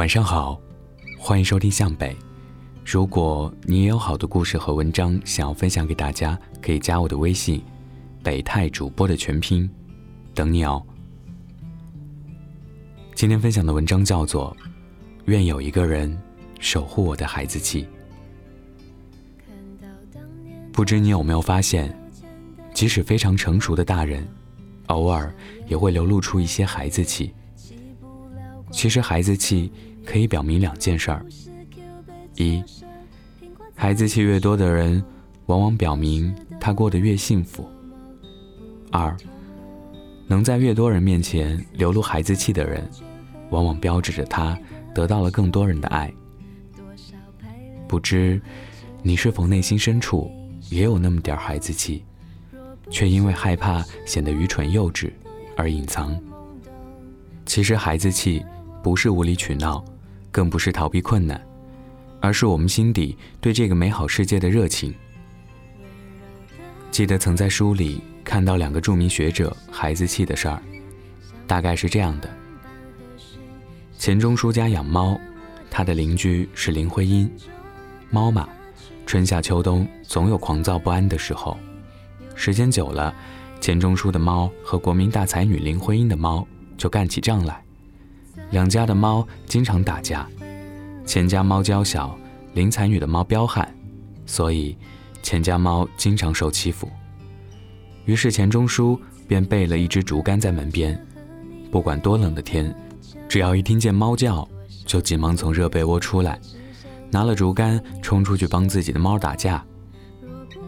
晚上好，欢迎收听向北。如果你也有好的故事和文章想要分享给大家，可以加我的微信“北泰主播”的全拼，等你哦。今天分享的文章叫做《愿有一个人守护我的孩子气》。不知你有没有发现，即使非常成熟的大人，偶尔也会流露出一些孩子气。其实孩子气可以表明两件事儿：一，孩子气越多的人，往往表明他过得越幸福；二，能在越多人面前流露孩子气的人，往往标志着他得到了更多人的爱。不知你是否内心深处也有那么点孩子气，却因为害怕显得愚蠢幼稚而隐藏？其实孩子气。不是无理取闹，更不是逃避困难，而是我们心底对这个美好世界的热情。记得曾在书里看到两个著名学者孩子气的事儿，大概是这样的：钱钟书家养猫，他的邻居是林徽因。猫嘛，春夏秋冬总有狂躁不安的时候，时间久了，钱钟书的猫和国民大才女林徽因的猫就干起仗来。两家的猫经常打架，钱家猫娇小，林才女的猫彪悍，所以钱家猫经常受欺负。于是钱钟书便备了一支竹竿在门边，不管多冷的天，只要一听见猫叫，就急忙从热被窝出来，拿了竹竿冲出去帮自己的猫打架。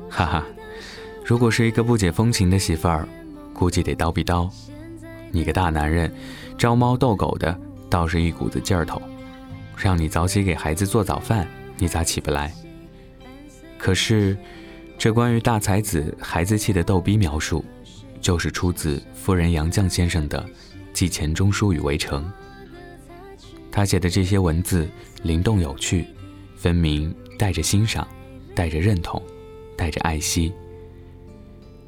哈哈，如果是一个不解风情的媳妇儿，估计得叨逼叨。你个大男人，招猫逗狗的。倒是一股子劲儿头，让你早起给孩子做早饭，你咋起不来？可是，这关于大才子孩子气的逗逼描述，就是出自夫人杨绛先生的《记钱钟书与围城》。他写的这些文字灵动有趣，分明带着欣赏，带着认同，带着爱惜。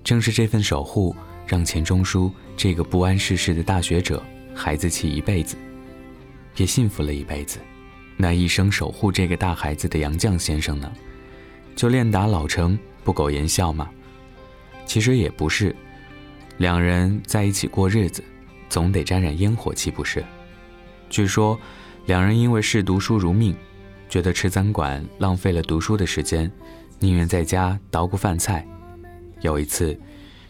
正是这份守护，让钱钟书这个不谙世事的大学者孩子气一辈子。也幸福了一辈子，那一生守护这个大孩子的杨绛先生呢？就练打老成不苟言笑吗？其实也不是，两人在一起过日子，总得沾染烟火气，不是？据说，两人因为视读书如命，觉得吃餐馆浪费了读书的时间，宁愿在家捣鼓饭菜。有一次，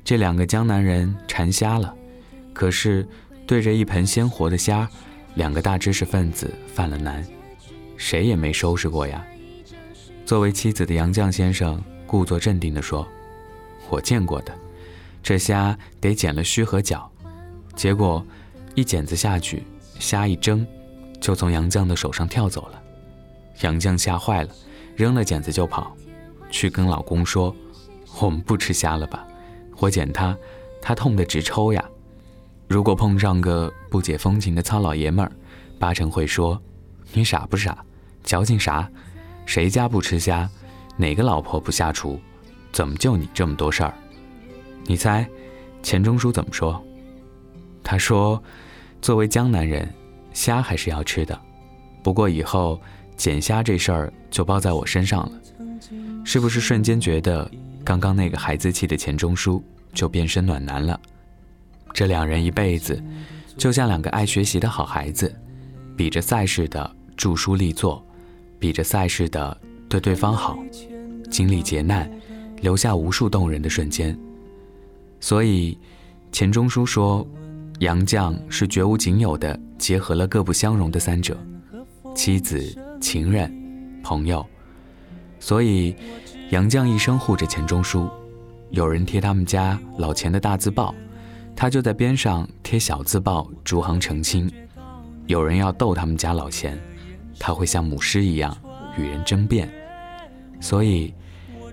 这两个江南人馋虾了，可是对着一盆鲜活的虾。两个大知识分子犯了难，谁也没收拾过呀。作为妻子的杨绛先生故作镇定地说：“我见过的，这虾得剪了须和脚。”结果一剪子下去，虾一蒸，就从杨绛的手上跳走了。杨绛吓坏了，扔了剪子就跑，去跟老公说：“我们不吃虾了吧？我剪它，他痛得直抽呀。”如果碰上个不解风情的糙老爷们儿，八成会说：“你傻不傻？矫情啥？谁家不吃虾？哪个老婆不下厨？怎么就你这么多事儿？”你猜，钱钟书怎么说？他说：“作为江南人，虾还是要吃的，不过以后捡虾这事儿就包在我身上了。”是不是瞬间觉得刚刚那个孩子气的钱钟书就变身暖男了？这两人一辈子，就像两个爱学习的好孩子，比着赛似的著书立作，比着赛似的对对方好，经历劫难，留下无数动人的瞬间。所以，钱钟书说，杨绛是绝无仅有的结合了各不相容的三者：妻子、情人、朋友。所以，杨绛一生护着钱钟书，有人贴他们家老钱的大字报。他就在边上贴小字报，逐行澄清。有人要逗他们家老钱，他会像母狮一样与人争辩。所以，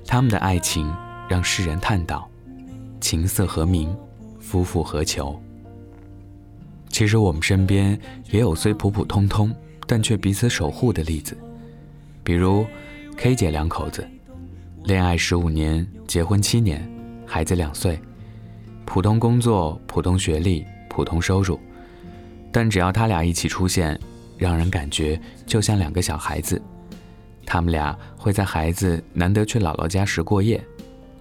他们的爱情让世人叹道：“琴瑟和鸣，夫复何求？”其实我们身边也有虽普普通通，但却彼此守护的例子，比如 K 姐两口子，恋爱十五年，结婚七年，孩子两岁。普通工作、普通学历、普通收入，但只要他俩一起出现，让人感觉就像两个小孩子。他们俩会在孩子难得去姥姥家时过夜，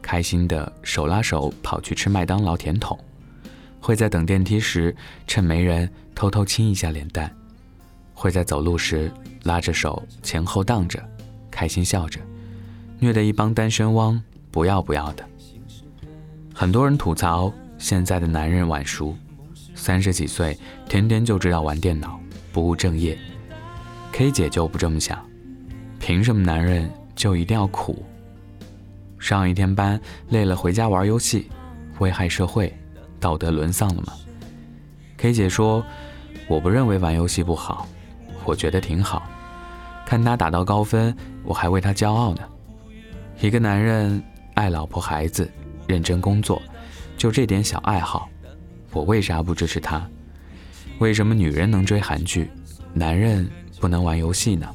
开心的手拉手跑去吃麦当劳甜筒；会在等电梯时趁没人偷偷亲一下脸蛋；会在走路时拉着手前后荡着，开心笑着，虐得一帮单身汪不要不要的。很多人吐槽现在的男人晚熟，三十几岁天天就知道玩电脑，不务正业。K 姐就不这么想。凭什么男人就一定要苦？上一天班累了回家玩游戏，危害社会，道德沦丧了吗？K 姐说：“我不认为玩游戏不好，我觉得挺好。看他打到高分，我还为他骄傲呢。一个男人爱老婆孩子，认真工作，就这点小爱好，我为啥不支持他？为什么女人能追韩剧，男人不能玩游戏呢？”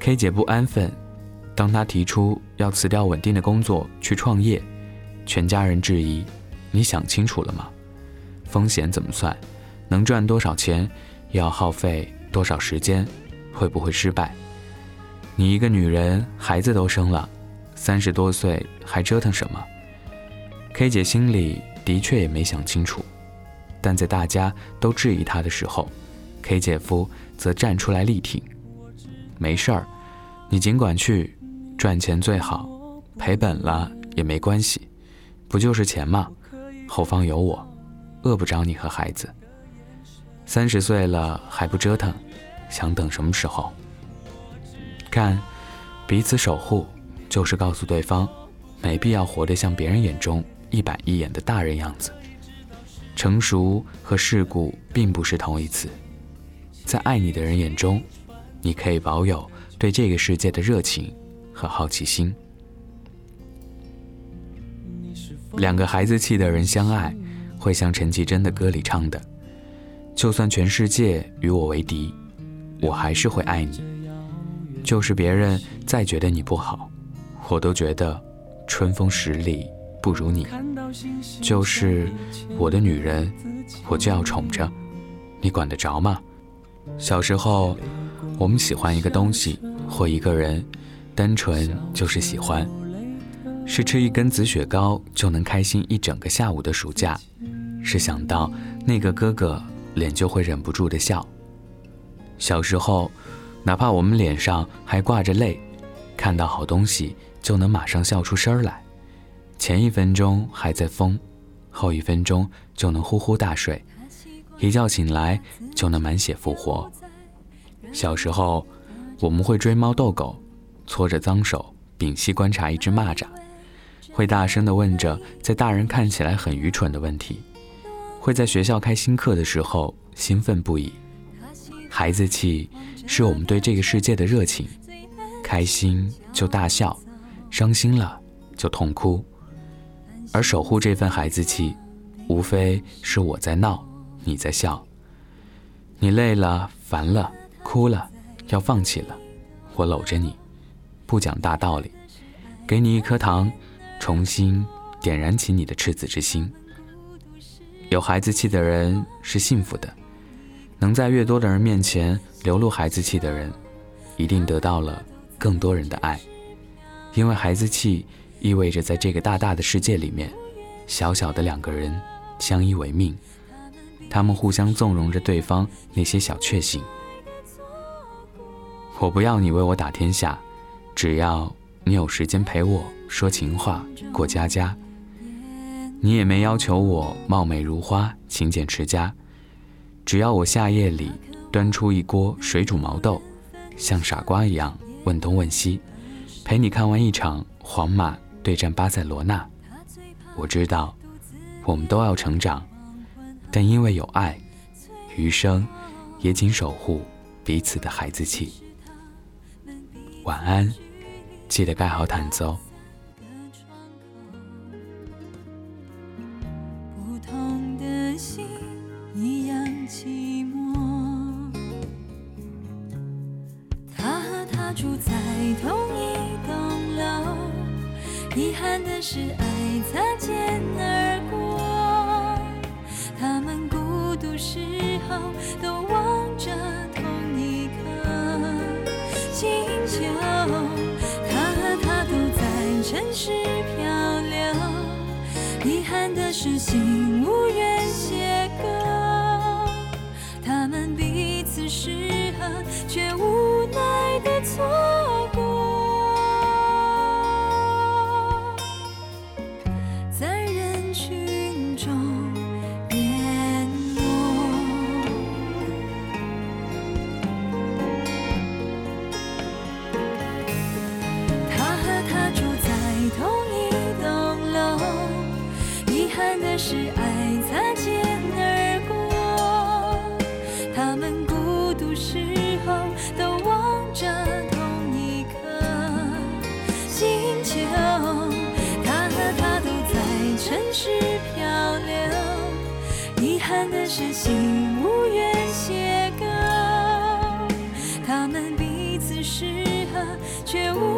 K 姐不安分，当她提出要辞掉稳定的工作去创业，全家人质疑：“你想清楚了吗？风险怎么算？能赚多少钱？要耗费多少时间？会不会失败？你一个女人，孩子都生了，三十多岁还折腾什么？”K 姐心里的确也没想清楚，但在大家都质疑她的时候，K 姐夫则站出来力挺：“没事儿。”你尽管去，赚钱最好，赔本了也没关系，不就是钱吗？后方有我，饿不着你和孩子。三十岁了还不折腾，想等什么时候？看，彼此守护，就是告诉对方，没必要活得像别人眼中一板一眼的大人样子。成熟和世故并不是同义词，在爱你的人眼中，你可以保有。对这个世界的热情和好奇心。两个孩子气的人相爱，会像陈绮贞的歌里唱的：“就算全世界与我为敌，我还是会爱你。就是别人再觉得你不好，我都觉得春风十里不如你。就是我的女人，我就要宠着，你管得着吗？”小时候。我们喜欢一个东西或一个人，单纯就是喜欢，是吃一根紫雪糕就能开心一整个下午的暑假，是想到那个哥哥脸就会忍不住的笑。小时候，哪怕我们脸上还挂着泪，看到好东西就能马上笑出声来，前一分钟还在疯，后一分钟就能呼呼大睡，一觉醒来就能满血复活。小时候，我们会追猫逗狗，搓着脏手屏息观察一只蚂蚱，会大声地问着在大人看起来很愚蠢的问题，会在学校开新课的时候兴奋不已。孩子气是我们对这个世界的热情，开心就大笑，伤心了就痛哭，而守护这份孩子气，无非是我在闹，你在笑，你累了烦了。哭了，要放弃了，我搂着你，不讲大道理，给你一颗糖，重新点燃起你的赤子之心。有孩子气的人是幸福的，能在越多的人面前流露孩子气的人，一定得到了更多人的爱，因为孩子气意味着在这个大大的世界里面，小小的两个人相依为命，他们互相纵容着对方那些小确幸。我不要你为我打天下，只要你有时间陪我说情话、过家家。你也没要求我貌美如花、勤俭持家，只要我夏夜里端出一锅水煮毛豆，像傻瓜一样问东问西，陪你看完一场皇马对战巴塞罗那。我知道，我们都要成长，但因为有爱，余生也仅守护彼此的孩子气。晚安，记得盖好毯子哦。遗憾的是爱擦肩而过他们孤独时候都望着同一颗星球他和她都在城市漂流遗憾的是心无遗憾的是心无缘写歌，他们彼此适合，却无。